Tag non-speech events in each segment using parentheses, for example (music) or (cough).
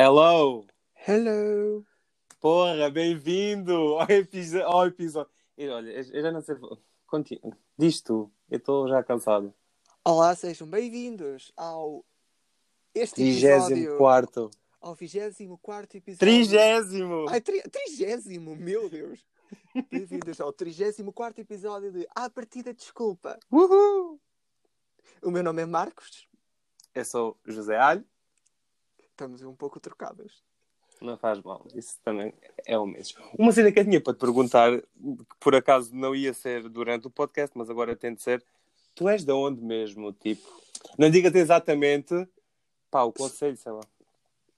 Hello! Hello! Porra, bem-vindo ao, episo- ao episódio. Olha, eu já não sei. Continua. Diz tu, eu estou já cansado. Olá, sejam bem-vindos ao este episódio, 34. ao 24 episódio. Trigésimo! Ai, tri... trigésimo, meu Deus! Bem-vindos ao 34 episódio de A Partida Desculpa. Uhul! O meu nome é Marcos, Eu sou José Alho. Estamos um pouco trocados. Não faz mal, isso também é o mesmo. Uma cena que eu tinha para te perguntar, que por acaso não ia ser durante o podcast, mas agora tem de ser. Tu és de onde mesmo? Tipo, não digas exatamente. Pá, o conselho, sei lá.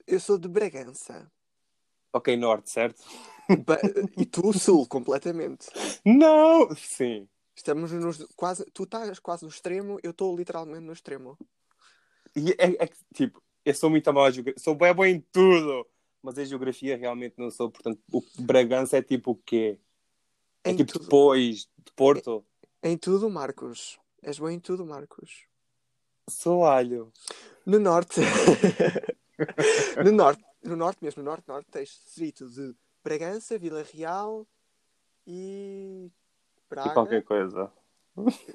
Eu sou de Bragança. Ok, norte, certo? E tu, sul, completamente. Não! Sim. Estamos nos quase. Tu estás quase no extremo, eu estou literalmente no extremo. E é, é que, tipo, eu sou muito mal. Sou bem bom em tudo. Mas a geografia realmente não sou. Portanto, o Bragança é tipo o quê? É Em tipo tudo. depois de Porto. Em tudo, Marcos. És bom em tudo, Marcos. Sou alho. No norte. (laughs) no norte, no norte mesmo, no norte, norte, tens distrito de Bragança, Vila Real e E Braga, qualquer coisa.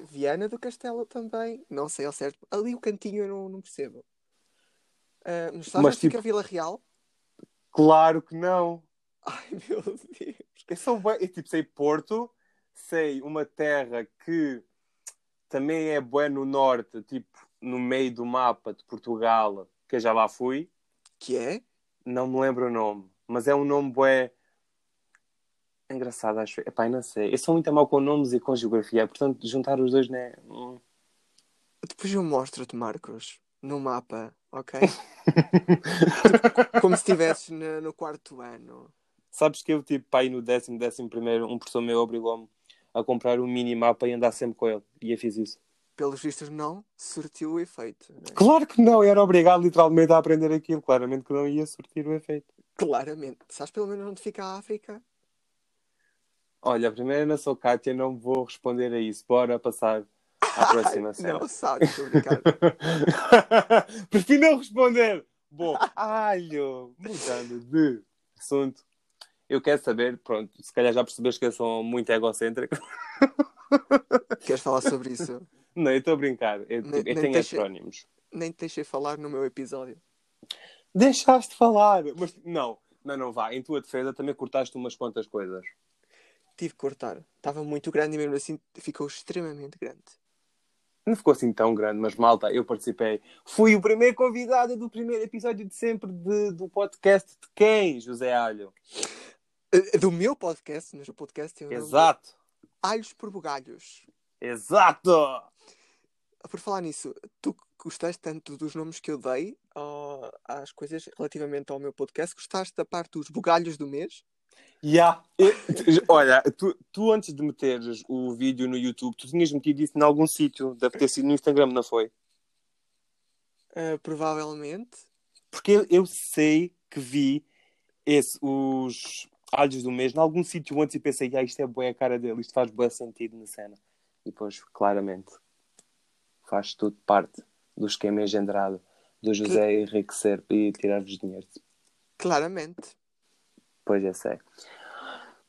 Viana do Castelo também. Não sei ao certo. Ali o cantinho eu não, não percebo. Ah, mas sabes Mas, onde fica tipo- Vila Real? Claro que não. Ai meu Deus. Eu sou bem. Eu, tipo, sei Porto. Sei uma terra que também é boa no norte, tipo, no meio do mapa de Portugal, que eu já lá fui. Que é? Não me lembro o nome, mas é um nome bué engraçado, acho. Epá, eu não sei. Eu sou muito mal com nomes e com geografia, portanto, juntar os dois, né? Hum. Depois eu mostro-te, Marcos, no mapa, ok? Tipo, (laughs) (laughs) Como se estivesses no, no quarto ano. Sabes que eu, tipo, pai, no décimo, décimo primeiro, um professor meu obrigou-me a comprar um mini mapa e andar sempre com ele. E eu fiz isso. Pelos vistos, não surtiu o efeito. né? Claro que não, eu era obrigado literalmente a aprender aquilo. Claramente que não ia surtir o efeito. Claramente. Sabes pelo menos onde fica a África? Olha, primeiro não sou Kátia, não vou responder a isso. Bora passar à próxima cena. Não, sabes, estou a brincar. (laughs) Prefiro não responder. Bom, alho, mudando de assunto. Eu quero saber, pronto, se calhar já percebeste que eu sou muito egocêntrico. (laughs) Queres falar sobre isso? Não, eu estou a brincar. Eu, Nem- eu nem tenho heterónimos. Nem te deixei falar no meu episódio. Deixaste falar. Mas não, não, não vá. Em tua defesa também cortaste umas quantas coisas. Tive que cortar. Estava muito grande e mesmo assim ficou extremamente grande. Não ficou assim tão grande, mas malta, eu participei. Fui o primeiro convidado do primeiro episódio de sempre de- do podcast de quem, José Alho? Eh, Do meu podcast, mas o podcast tem o nome de Exato. Alhos por Bugalhos. Exato! Por falar nisso, tu gostaste tanto dos nomes que eu dei ó, às coisas relativamente ao meu podcast, gostaste da parte dos bugalhos do mês? Ya. Eu- Olha, tu, tu antes de meteres o vídeo no YouTube, tu tinhas metido isso em algum sítio. Deve ter sido no Instagram, não foi? Eh, provavelmente. Porque eu, eu sei que vi esse, os alhos do mês em algum sítio antes e pensei, ah, isto é boa a cara dele, isto faz bom sentido na cena. E depois, claramente, faz tudo parte do esquema engendrado do José enriquecer e tirar-vos dinheiro. Claramente. Pois é, sei.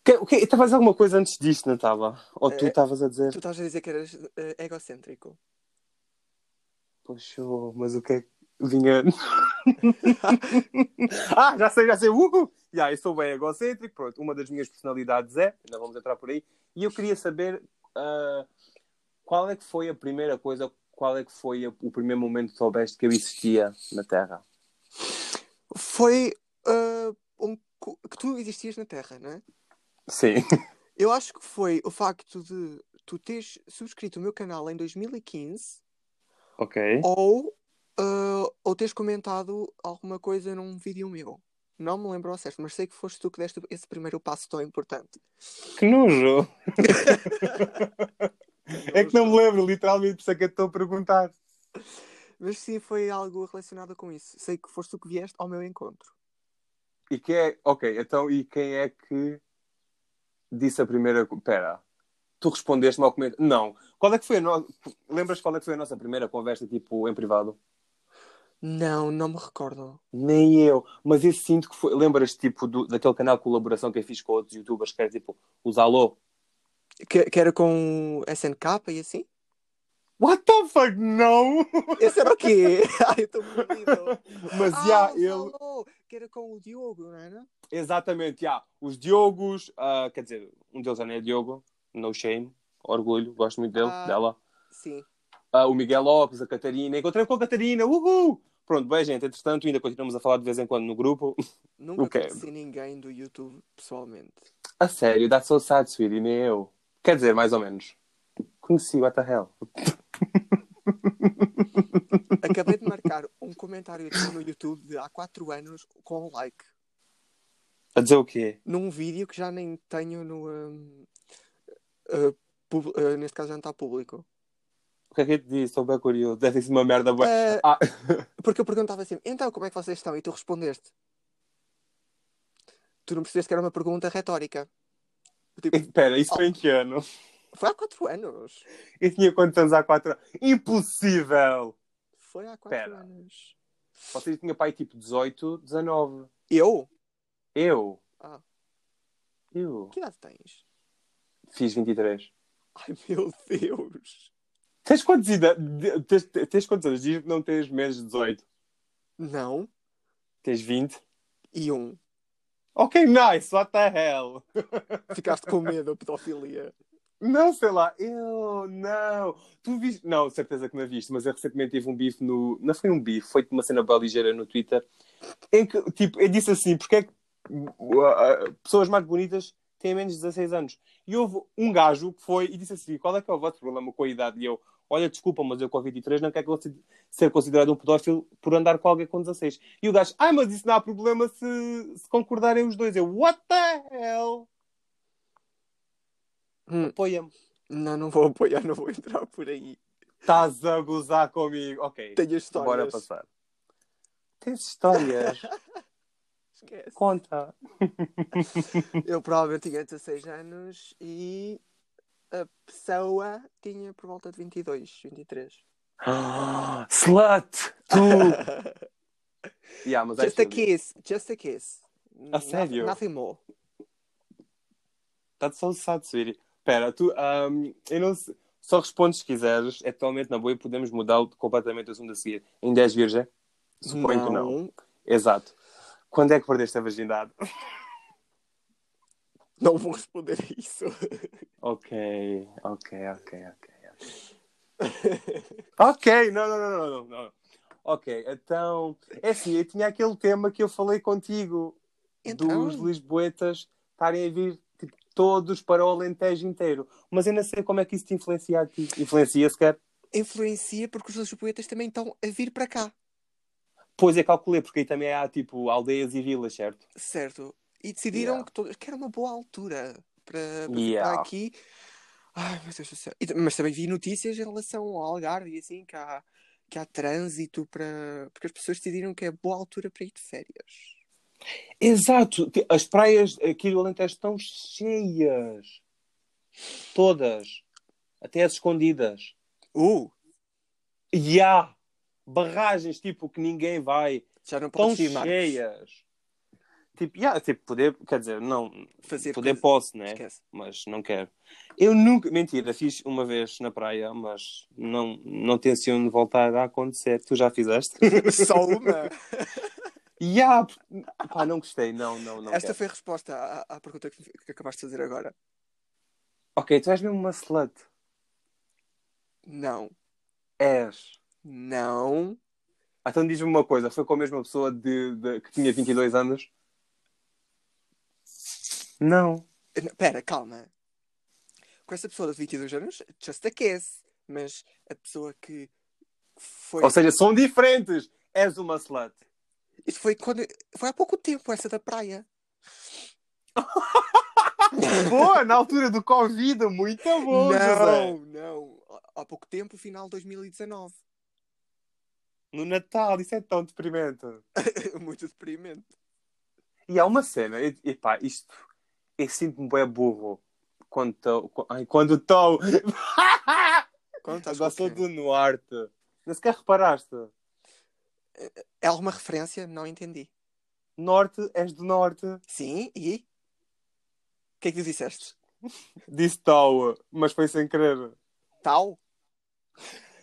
Que, que, estavas a alguma coisa antes disto, não estava? Ou tu Eh, estavas a dizer? Tu estás a dizer que eras eh, egocêntrico. Poxa, mas o que é que vinha. (laughs) ah, já sei, já sei. Uhul! Já, eu sou bem egocêntrico. Pronto, uma das minhas personalidades é. Ainda vamos entrar por aí. E eu queria saber ah, qual é que foi a primeira coisa, qual é que foi o primeiro momento que soubeste que eu existia na Terra? Foi eh, que tu existias na Terra, não é? Sim. (laughs) Eu acho que foi o facto de tu teres subscrito o meu canal em 2015 ok. ou, eh, ou teres comentado alguma coisa num vídeo meu. Não me lembro ao certo, mas sei que foste tu que deste esse primeiro passo tão importante. Que nojo! (laughs) é que não me lembro, literalmente, por isso é que eu estou a perguntar. Mas sim, foi algo relacionado com isso. Sei que foste tu que vieste ao meu encontro. E quem é. Ok, então, e quem é que disse a primeira. Pera. Tu respondeste-me ao comentário. Não. Qual é que foi a nossa. Lembras qual é que foi a nossa primeira conversa, tipo, em privado? Não, não me recordo. Nem eu. Mas eu sinto que foi. Lembras tipo do, daquele canal de colaboração que eu fiz com outros youtubers que era tipo os Alô? Que, que era com SNK e assim? What the fuck? Não! Esse era o quê? Ai, eu estou perdido. Mas Ah, já, o ele. Salô, que era com o Diogo, não era? Exatamente, já. Os Diogos, ah, quer dizer, um deles já não é Diogo, no shame, orgulho, gosto muito dele, Ah. dela. Sim. Ah, o Miguel Lopes, a Catarina, encontrei com a Catarina, uhul! Pronto, bem, gente, entretanto, ainda continuamos a falar de vez em quando no grupo. (laughs) Nunca Ok. conheci ninguém do YouTube pessoalmente. A sério, that's so sad, sweetie, nem eu. Quer dizer, mais ou menos. Conheci, what the hell? (laughs) Acabei de marcar um comentário no YouTube de há 4 anos com um like. A dizer o quê? Num vídeo que já nem tenho no. hum, uh, pub- uh, neste caso já não está público. O que é que eu te disse? Estou bem curioso. Deve sido uma merda boa. Eh, Ah, Porque eu perguntava assim, então como é que vocês estão? E tu respondeste. Tu não percebeste que era uma pergunta retórica. Tipo, espera, isso foi em que ano? Foi há 4 anos. Eu tinha quantos anos há quatro anos? Impossível! Foi há 4 Pera. anos. Vocês tinham pai tipo 18, 19. Eu? Eu? Ah. Eu? Que idade tens? Fiz 23. Ai meu Deus. Tens quantos, ida... tens, tens quantos anos? Diz que não tens menos de 18. Não. Tens 20. E um. Ok, nice, what the hell? (laughs) Ficaste com medo da pedofilia. Não, sei lá, eu não. Tu viste? Não, certeza que não viste, mas eu recentemente tive um bife no. Não foi um bife, foi uma cena bem ligeira no Twitter. Em que, tipo, eu disse assim: porque é que uh, uh, pessoas mais bonitas têm menos de 16 anos? E houve um gajo que foi e disse assim: qual é que é o vosso problema com a idade? E eu, olha, desculpa, mas eu com 23 não quero ser considerado um pedófilo por andar com alguém com 16. E o gajo, ai, mas isso não há problema se, se concordarem os dois. Eu, what the hell? Hum, Apoia-me. não, não vou apoiar, não vou entrar por aí. Estás a gozar comigo. Ok, Tenho histórias. bora passar. Tens histórias? (laughs) Esquece. Conta. (laughs) Eu provavelmente tinha 16 anos e a pessoa tinha por volta de 22, 23. Ah, Slut! Tu! (laughs) yeah, mas Just a feel you. kiss, just a kiss. A sério? Nothing more. That's so sad, sweetie. Espera, tu, ahm, eu não sei. Só respondes se quiseres. É totalmente na boa e podemos mudar completamente o assunto a seguir. Ainda és virgem? Suponho que não. Exato. Quando é que perdeste a virgindade? (laughs) Não vou responder a isso. Ok, ok, ok, ok. Ok, não, não, não, não, não, não. Ok, então. É assim, eu tinha aquele tema que eu falei contigo Então? dos Lisboetas estarem a vir tipo, todos para o Alentejo inteiro. Mas eu não sei como é que isso te influencia a ti. Influencia sequer? Influencia porque os lisboetas também estão a vir para cá. Pois é, calculei, porque aí também há tipo aldeias e vilas, certo? Certo. E decidiram Yeah. que, todos, que era uma boa altura para, para Yeah. ficar aqui. Ai, meu Deus do céu. Mas também vi notícias em relação ao Algarve e assim, que há, que há trânsito para. Porque as pessoas decidiram que é boa altura para ir de férias. Exato. As praias aqui do Alentejo estão cheias. Todas. Até as escondidas. Uh! E há barragens tipo que ninguém vai. Já não Estão podes ir, cheias. Tipo, yeah, tipo, poder, quer dizer, não, Fazer poder coisa- posso, né? Esquece. Mas não quero. Eu nunca, mentira, fiz uma vez na praia, mas não, não tenciono voltar a acontecer. Tu já fizeste? (laughs) Só uma. (laughs) Há, pá, não gostei, não, não, não. Esta quero. foi a resposta à, à pergunta que, que acabaste de fazer agora. Ok, tu és mesmo uma slut. Não. És. Não. Ah, Então diz-me uma coisa, foi com a mesma pessoa de, de- que tinha 22 anos? Não. Não, Pera, calma. Com essa pessoa de 22 anos, just a kiss. Mas a pessoa que foi. Ou seja, são diferentes. És uma slut. Isso foi quando. Foi há pouco tempo, essa da praia. (laughs) Boa, na altura do Covid, muito bom, José. não, não. Há pouco tempo, final de 2019. No Natal, isso é tão deprimente. (laughs) Muito deprimente. E há uma cena, e, e pá, isto, eu sinto-me bem burro quando estou. Quando estou. (laughs) Quando estás Agora sou quem? do norte. Nem sequer reparaste. É alguma referência? Não entendi. Norte, és do norte. Sim, e? O que é que tu disseste? (laughs) Disse tal, mas foi sem querer. Tal?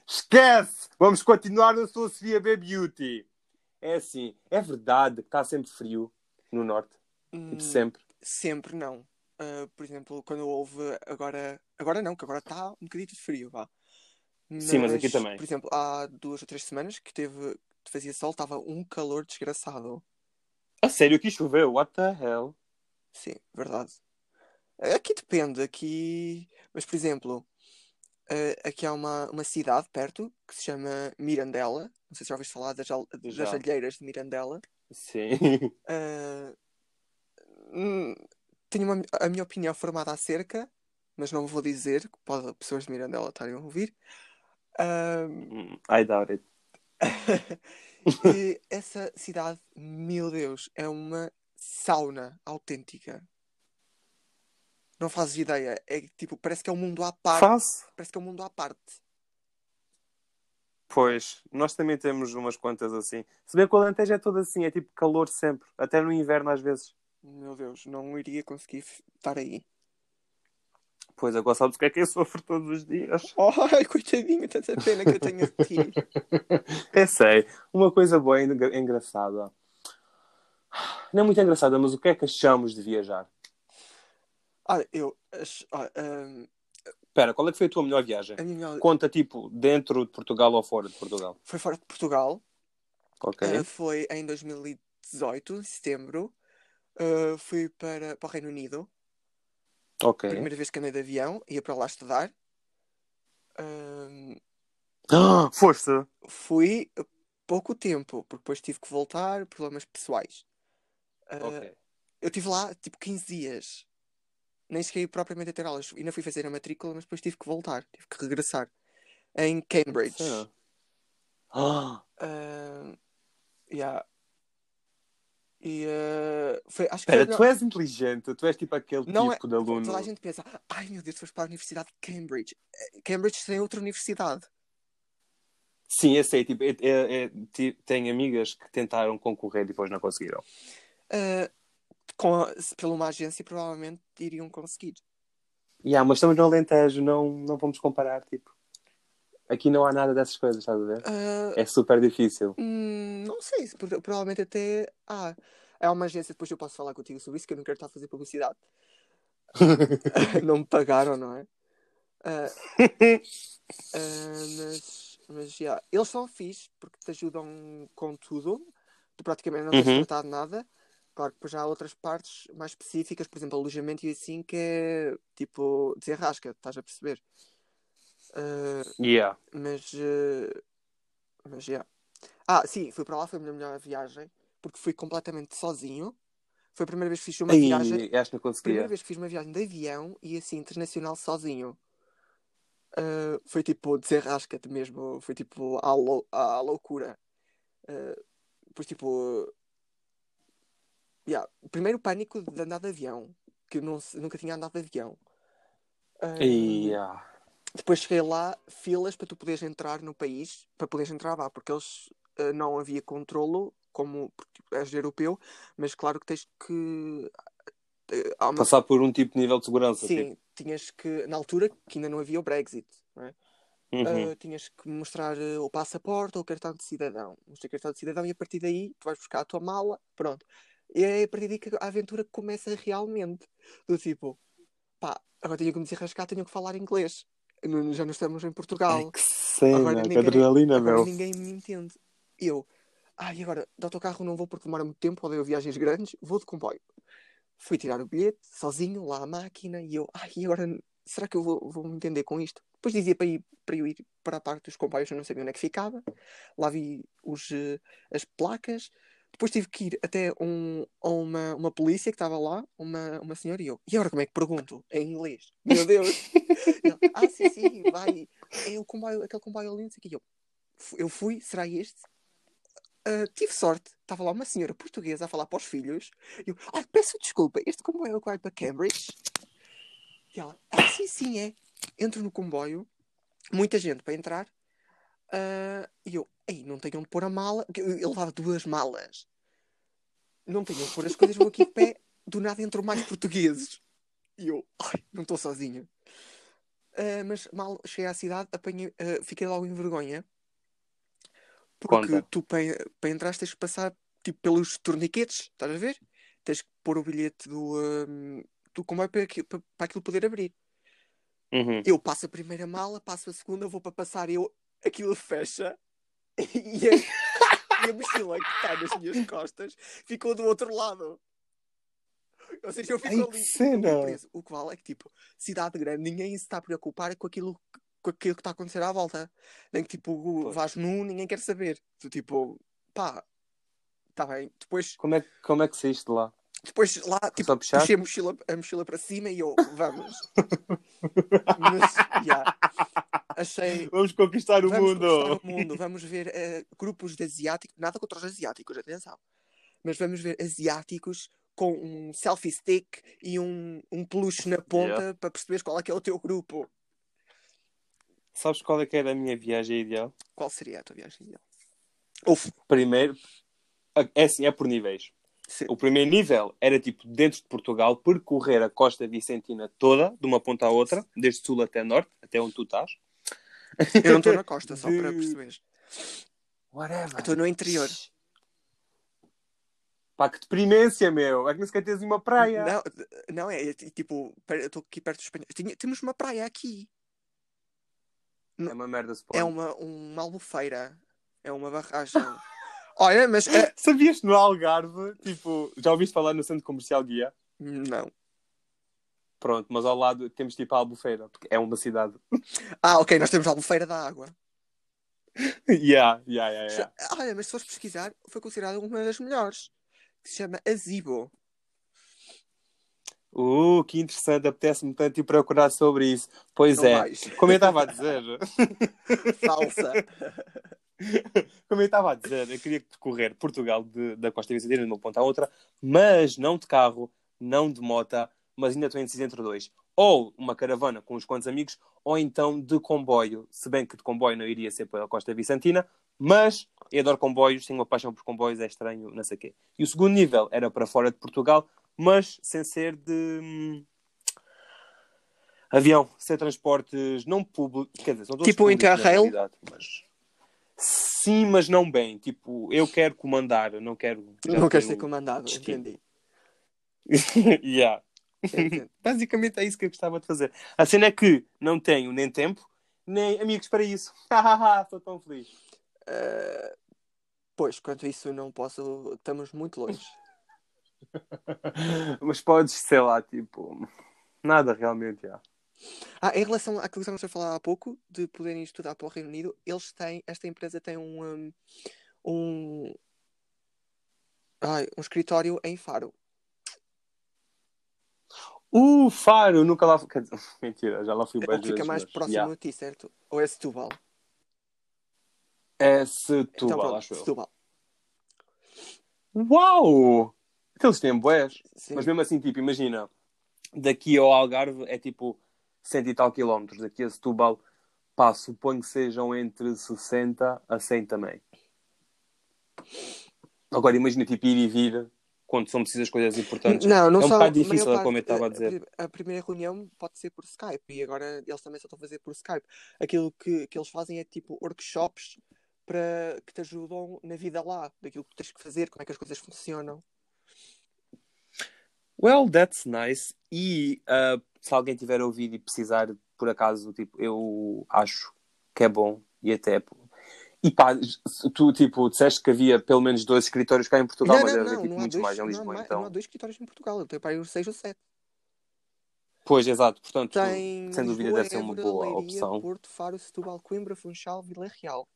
Esquece! Vamos continuar na sua Sofia B Beauty. É assim, é verdade que está sempre frio no norte. Tipo, Hum, sempre. Sempre não. Ah, por exemplo, quando houve agora. Agora não, que agora está um bocadinho de frio, vá. Sim, mas aqui também. Por exemplo, há duas ou três semanas que teve, fazia sol, estava um calor desgraçado. A sério, aqui choveu? What the hell? Sim, verdade. Aqui depende, aqui. Mas, por exemplo, eh, aqui há uma, uma cidade perto que se chama Mirandela. Não sei se já ouviste falar das, al- das alheiras de Mirandela. Sim. (laughs) Hum, tenho uma- a minha opinião formada acerca, mas não vou dizer, que pode pessoas de Mirandela estarem a ouvir. Ah, I doubt it. (laughs) e essa cidade, meu Deus, é uma sauna autêntica. Não fazes ideia. É tipo, parece que é um mundo à parte. Faço. Parece que é um mundo à parte. Pois, nós também temos umas quantas assim. Se bem que o Alentejo é todo assim, é tipo calor sempre. Até no inverno às vezes. Meu Deus, não iria conseguir estar aí. Pois, agora sabes o que é que eu sofro todos os dias. Ai, coitadinho, tanta pena que eu tenho de ti. (laughs) Eu sei. Uma coisa boa e engra- engraçada. Não é muito engraçada, mas o que é que achamos de viajar? Olha, eu. olha, ahm, Espera, qual é que foi a tua melhor viagem? a minha melhor- Conta, tipo, dentro de Portugal ou fora de Portugal. foi fora de Portugal. Ok. Ah, foi em 2018, em setembro. Ah, fui para, para o Reino Unido. Ok. Primeira vez que andei de avião, ia para lá estudar. Ahm, Ah, foste! fui pouco tempo, porque depois tive que voltar, problemas pessoais. Ok. Eu estive lá tipo 15 dias. Nem cheguei propriamente a ter aulas. Ainda fui fazer a matrícula, mas depois tive que voltar, tive que regressar. Em Cambridge. Ah, Ah, yeah. E ah, foi, acho que Espera, foi tu és inteligente, tu és tipo aquele Não tipo de aluno. Toda a gente pensa, ai meu Deus, foste para a Universidade de Cambridge. Eh, Cambridge tem outra universidade. Sim, eu sei, tipo, é- é- é- ti- tenho amigas que tentaram concorrer e depois não conseguiram. Ah, com a- pela uma agência, provavelmente iriam conseguir. Yeah, mas estamos no Alentejo, não, não vamos comparar, tipo. Aqui não há nada dessas coisas, estás a ver? Ah, É super difícil. hum, não sei, se pro- provavelmente até. Ah, é uma agência, depois eu posso falar contigo sobre isso, que eu não quero estar a fazer publicidade. (laughs) não me pagaram, não é? Ah, ah, mas, mas já, eles são fixe porque te ajudam com tudo. Tu praticamente não tens Uhum. de nada. Claro que depois já há outras partes mais específicas, por exemplo, alojamento e assim, que é tipo desenrasca, estás a perceber? Ah, Yeah. mas, eh, mas já. Ah, sim, fui para lá, foi a minha melhor viagem, porque fui completamente sozinho. Foi a primeira vez que fiz uma viagem. Ai, acho que não Primeira conseguia. vez que fiz uma viagem de avião e assim, internacional sozinho. Ah, foi tipo, desenrasca-te mesmo. Foi tipo, à, lou à loucura. Ah, depois tipo. yeah, Primeiro pânico de andar de avião. Que eu não, nunca tinha andado de avião. Ah, Yeah. Depois cheguei lá, filas para tu poderes entrar no país, para poderes entrar lá, porque eles ah, não havia controlo, como és europeu, mas claro que tens que. há uma Passar por um tipo de nível de segurança. Sim, tinhas que, na altura, que ainda não havia o Brexit, não é? Tipo. Uhum. Ah, tinhas que mostrar ah, o passaporte ou o cartão de cidadão. Mostrar o cartão de cidadão e a partir daí tu vais buscar a tua mala, pronto. E é a partir daí que a aventura começa realmente. Do tipo, pá, agora tenho que me desenrascar, tenho que falar inglês. Já não estamos em Portugal. Ai, que cena, Agora que ninguém- adrenalina, Agora meu. ninguém me entende. Eu, ai, agora de autocarro não vou porque demora muito tempo, odeio viagens grandes, vou de comboio. Fui tirar o bilhete, sozinho, lá à máquina, e eu, ai, e agora será que eu vou, vou me entender com isto? Depois dizia para, ir, para eu ir para a parte dos comboios, eu não sabia onde é que ficava. Lá vi os, eh, as placas. Depois tive que ir até um, uma, uma polícia que estava lá, uma, uma senhora, e eu, e agora como é que pergunto? Em inglês. Meu Deus! Ah, sim, sim, vai. É o comboio, aquele comboio ali, não sei o quê. E Eu, eu fui, será este? Ah, tive sorte, estava lá uma senhora portuguesa a falar para os filhos. E eu, ah, peço desculpa, este comboio é o vai para Cambridge? E ela, ah, sim, sim, é. Entro no comboio, muita gente para entrar. Ah, e eu, ei, não tenho onde pôr a mala. Eu eu levava duas malas. Não tenho onde pôr as coisas, vou aqui de pé. Do nada entram mais portugueses. E eu, ai, não estou sozinho. Ah, mas mal cheguei à cidade, apanhei, ah, fiquei logo em vergonha. Porque Conta. tu, para entrar, tens que passar tipo, pelos torniquetes, estás a ver? Tens que pôr o bilhete do, ah, do comboio para, para, para aquilo poder abrir. Uhum. Eu passo a primeira mala, passo a segunda, vou para passar, eu aquilo fecha (laughs) e a, e a mochila que está nas minhas costas ficou do outro lado. Ou seja, eu fico Ai, ali, cena! preso. O que vale é que, tipo, cidade grande, ninguém se está a preocupar com aquilo, com aquilo que está a acontecer à volta. Nem que, tipo, Pois. vais nu, ninguém quer saber. Tu, tipo, pá, está bem. Depois, Como é, como é que saíste lá? Depois lá, tipo, puxei a mochila, a mochila para cima e eu, vamos. Mas, yeah, achei. Vamos conquistar o Vamos mundo! conquistar o mundo, vamos ver eh, grupos de asiáticos, nada contra os asiáticos, atenção, mas vamos ver asiáticos com um selfie stick e um, um peluche na ponta Yeah. para perceberes qual é que é o teu grupo. Sabes qual é que era a minha viagem ideal? Qual seria a tua viagem ideal? Uf, Primeiro, é assim, é por níveis. O primeiro nível era tipo dentro de Portugal, percorrer a costa vicentina toda, de uma ponta à outra, desde sul até norte, até onde tu estás. Eu não estou na costa, (laughs) só De- para perceberes. Whatever. Estou no interior. Pá, que deprimência, meu. É que nem sequer tens uma praia. Não, não é, é ti- tipo, estou aqui perto dos espanhóis. Temos uma praia aqui. É uma merda spawn. É uma, uma albufeira. É uma barragem. (laughs) Olha, mas. eh, Sabias que no Algarve, tipo, já ouviste falar no centro comercial Guia? não. Pronto, mas ao lado temos tipo a Albufeira, porque é uma cidade. (laughs) Ah, ok, nós temos a albufeira da água. yeah, yeah, yeah, yeah. Olha, mas se fores pesquisar, foi considerada uma das melhores. Que se chama Azibo. Uh, que interessante, apetece-me tanto ir procurar sobre isso. Pois Não é, vais. como eu estava a dizer, (laughs) Falsa. (laughs) (laughs) como eu estava a dizer, eu queria percorrer Portugal de- da Costa Vicentina de uma ponta à outra, mas não de carro, não de mota, mas ainda estou indeciso entre dois. Ou uma caravana com uns quantos amigos, ou então de comboio. Se bem que de comboio não iria ser pela Costa Vicentina, mas eu adoro comboios, tenho uma paixão por comboios, é estranho, não sei o quê. E o segundo nível era para fora de Portugal, mas sem ser de hum, avião, ser transportes não públicos, quer dizer, são todos Tipo o Interrail? mas sim, mas não bem. Tipo, eu quero comandar, não quero. Não queres ser comandado, destino. entendi. (laughs) yeah. (laughs) Basicamente é isso que eu gostava de fazer. A cena é que não tenho nem tempo, nem amigos para isso. (laughs) Estou tão feliz. Eh, pois, quanto a isso, não posso. Estamos muito longe. Mas podes, sei lá, tipo, nada realmente, já. Ah, em relação àquilo que estávamos a falar há pouco, de poderem estudar para o Reino Unido, eles têm, esta empresa tem um, um, um, ai, um escritório em Faro. Uh, Faro, nunca lá fui. (laughs) Mentira, já lá fui É o bem que fica mais próximo a ti, certo? Ou é Setúbal? É Setúbal, então, pronto, acho eu. Setúbal. Uau! Então eles têm boés. Mas mesmo assim, tipo, imagina, daqui ao Algarve é tipo cento e tal quilómetros. Daqui a Setúbal, pá, suponho que sejam entre 60 a 100 também. Agora imagina, tipo, ir e vir quando são precisas coisas importantes. Não, não É um só- bocado a difícil, é como eu parte- estava a dizer. A primeira reunião pode ser por Skype e agora eles também só estão a fazer por Skype. Aquilo que, que eles fazem é tipo workshops para que te ajudam na vida lá, daquilo que tens que fazer, como é que as coisas funcionam. Well, that's nice. E uh, se alguém tiver ouvido e precisar, por acaso, tipo, eu acho que é bom e até. E pá, tu, tipo, disseste que havia pelo menos dois escritórios cá em Portugal, mas deve haver tipo, há muitos dois, mais em não há Lisboa, então. não há dois escritórios em Portugal, eu tenho para aí uns seis ou sete. Pois, exato. Portanto, Tem sem dúvida Lisboa, deve ser uma Évora, boa Leiria, opção. Porto, Faro, Setúbal, Coimbra, Funchal, Vila Real.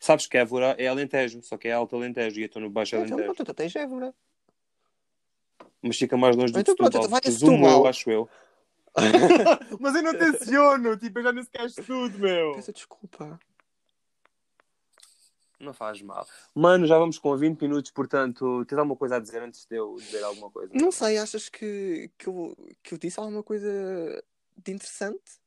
Sabes que Évora é Alentejo, só que é Alto Alentejo e eu estou no Baixo Então Alentejo. pronto, tu tens Évora. Mas fica mais longe do Então Setúbal. pronto, Setúbal. eu, acho eu. (laughs) Mas eu não tenciono, tipo, eu já nem sequer estudo, meu. Peço desculpa. Não faz mal. Mano, já vamos com 20 minutos, portanto, tens alguma coisa a dizer antes de eu dizer alguma coisa? Não sei, achas que, que, eu, que eu disse alguma coisa de interessante?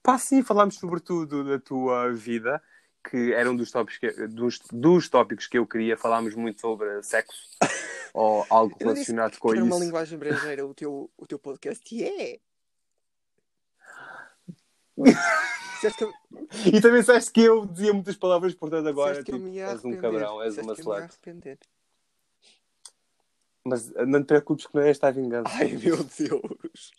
Pá, sim, falámos sobretudo da tua vida, que era um dos tópicos que, dos, dos tópicos que eu queria. Falámos muito sobre sexo (laughs) ou algo Eu não disse relacionado que com era isso. uma linguagem brejeira o teu, o teu podcast. E é! Eu- E também disseste que eu dizia muitas palavras, portanto agora disseste que eu tipo, és um cabrão, és uma slut. Mas eh, não te preocupes que não é esta a vingança. Ai, meu Deus!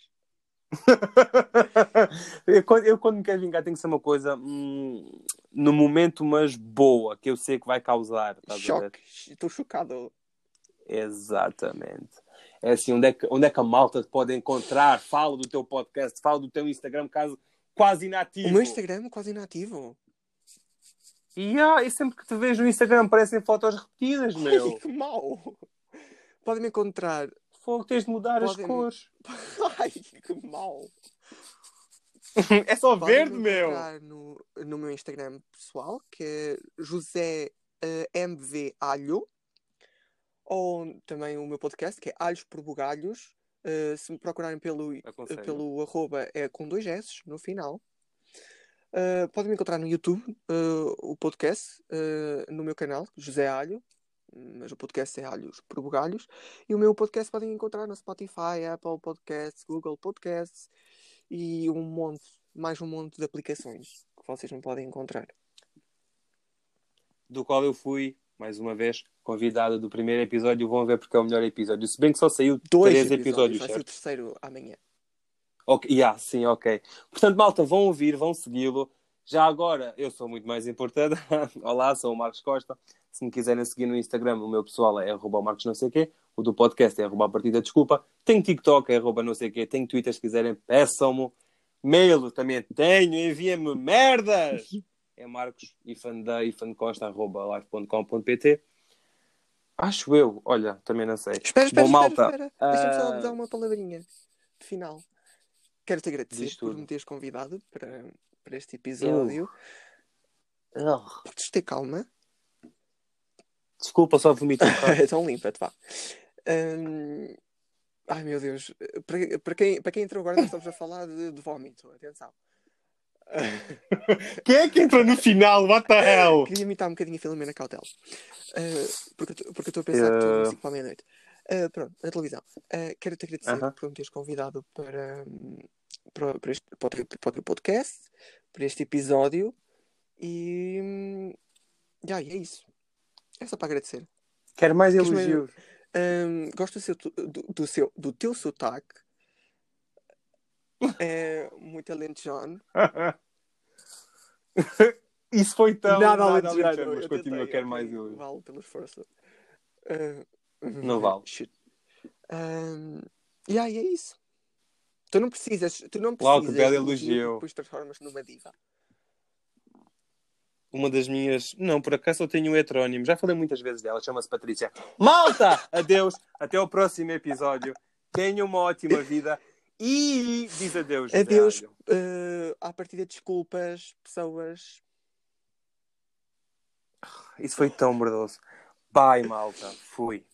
(laughs) eu, quando, eu, quando me quero vingar, tem que ser uma coisa hum, no momento, mas boa, que eu sei que vai causar. Choque! Estou chocado. Exatamente. É assim, onde é, que, onde é que a malta te pode encontrar? Fala do teu podcast, fala do teu Instagram, caso quase inativo. O meu Instagram é quase inativo. E, ah, e sempre que te vejo no Instagram aparecem fotos repetidas, Ai, (laughs) meu. que mau! Podem me encontrar. Fogo, tens de mudar as Podem- cores. (laughs) Ai, que mau! (laughs) é só Podem verde, me meu. No, no meu Instagram pessoal, que é José eh, MV Alho. Ou também o meu podcast, que é Alhos por Bugalhos. Eh, se me procurarem pelo, Aconselho. pelo arroba é com dois S no final. Uh, podem me encontrar no YouTube, uh, o podcast, uh, no meu canal, José Alho, mas o podcast é Alhos por Bugalhos. E o meu podcast podem encontrar no Spotify, Apple Podcasts, Google Podcasts e um monte, mais um monte de aplicações que vocês não podem encontrar. do qual eu fui, mais uma vez, convidado do primeiro episódio. Vão ver porque é o melhor episódio. Se bem que só saiu Dois três episódios, episódios, vai ser o terceiro amanhã. Ok, yeah, sim, ok. Portanto, malta, vão ouvir, vão segui-lo. Já agora, eu sou muito mais importante. (laughs) Olá, sou o Marcos Costa. Se me quiserem seguir no Instagram, o meu pessoal é arroba Marcos não sei quê. O do podcast é arroba partida desculpa. Tenho TikTok, é arroba não sei quê. Tenho Twitter, se quiserem, peçam-me. Mail também tenho, enviem-me merdas. (laughs) É Marcos, ifan da ifan Costa, arroba live.com.pt. Acho eu, olha, também não sei. Espera, espera, Bom, espera, malta, espera. Deixa-me só ah, dar uma palavrinha de final. Quero-te agradecer por me teres convidado para, para este episódio. Podes ter calma. Desculpa, só vomitei. então (laughs) limpa-te, vá. Hum, Ai meu Deus, para, para, quem, para quem entrou agora, nós estamos a falar de, de vómito. Atenção. (laughs) Quem é que entrou no final? What the hell? Queria imitar um bocadinho a Filomena Cautela. Uh, porque, porque eu estou a pensar que tu Eh. não para a meia-noite. Uh, pronto, na televisão. Uh, Quero-te agradecer Aham. por me teres convidado para, hum, para, para, este, para, o podcast, para este episódio. E. hum, já, e é isso. É só para agradecer. Quero mais elogios. Hum, gosto do, seu, do, do seu, do teu sotaque. É muito alentejano. (laughs) Isso foi tão. nada alentejano, alentejano. Mas eu continua, quero mais elogios. Vale pelo esforço. Uh, Não vale. Shit. Um, e aí é isso. Tu não precisas. Tu não Uau, precisas. que belo elogio. Depois transformas numa diva. Uma das minhas. Não, por acaso eu tenho um heterónimo. Já falei muitas vezes dela. Chama-se Patrícia. Malta! Adeus. Até o próximo episódio. Tenham uma ótima vida. E diz adeus. José Adeus. Uh, à partida, desculpas, pessoas. Isso foi tão merdoso. Bye, malta. Fui.